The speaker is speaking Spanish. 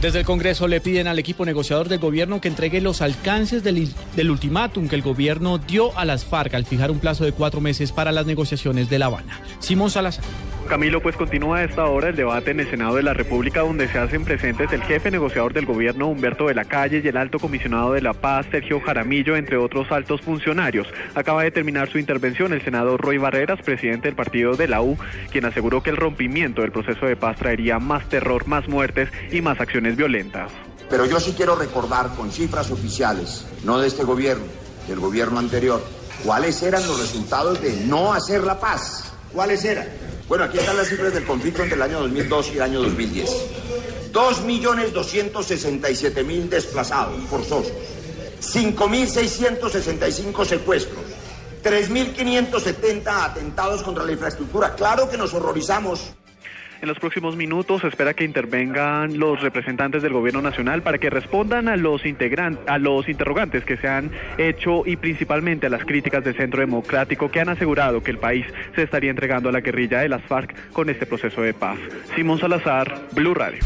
Desde el Congreso le piden al equipo negociador del gobierno que entregue los alcances del, ultimátum que el gobierno dio a las FARC al fijar un plazo de cuatro meses para las negociaciones de La Habana. Simón Salazar. Camilo, pues continúa a esta hora el debate en el Senado de la República donde se hacen presentes el jefe negociador del gobierno Humberto de la Calle y el alto comisionado de la paz Sergio Jaramillo, entre otros altos funcionarios. Acaba de terminar su intervención el senador Roy Barreras, presidente del partido de la U, quien aseguró que el rompimiento del proceso de paz traería más terror, más muertes y más acciones violentas. Pero yo sí quiero recordar con cifras oficiales, no de este gobierno, del gobierno anterior, cuáles eran los resultados de no hacer la paz. ¿Cuáles eran? Bueno, aquí están las cifras del conflicto entre el año 2002 y el año 2010. 2.267.000 desplazados forzosos, 5.665 secuestros, 3.570 atentados contra la infraestructura. Claro que nos horrorizamos. En los próximos minutos se espera que intervengan los representantes del gobierno nacional para que respondan a los integrantes, a los interrogantes que se han hecho y principalmente a las críticas del Centro Democrático que han asegurado que el país se estaría entregando a la guerrilla de las FARC con este proceso de paz. Simón Salazar, Blue Radio.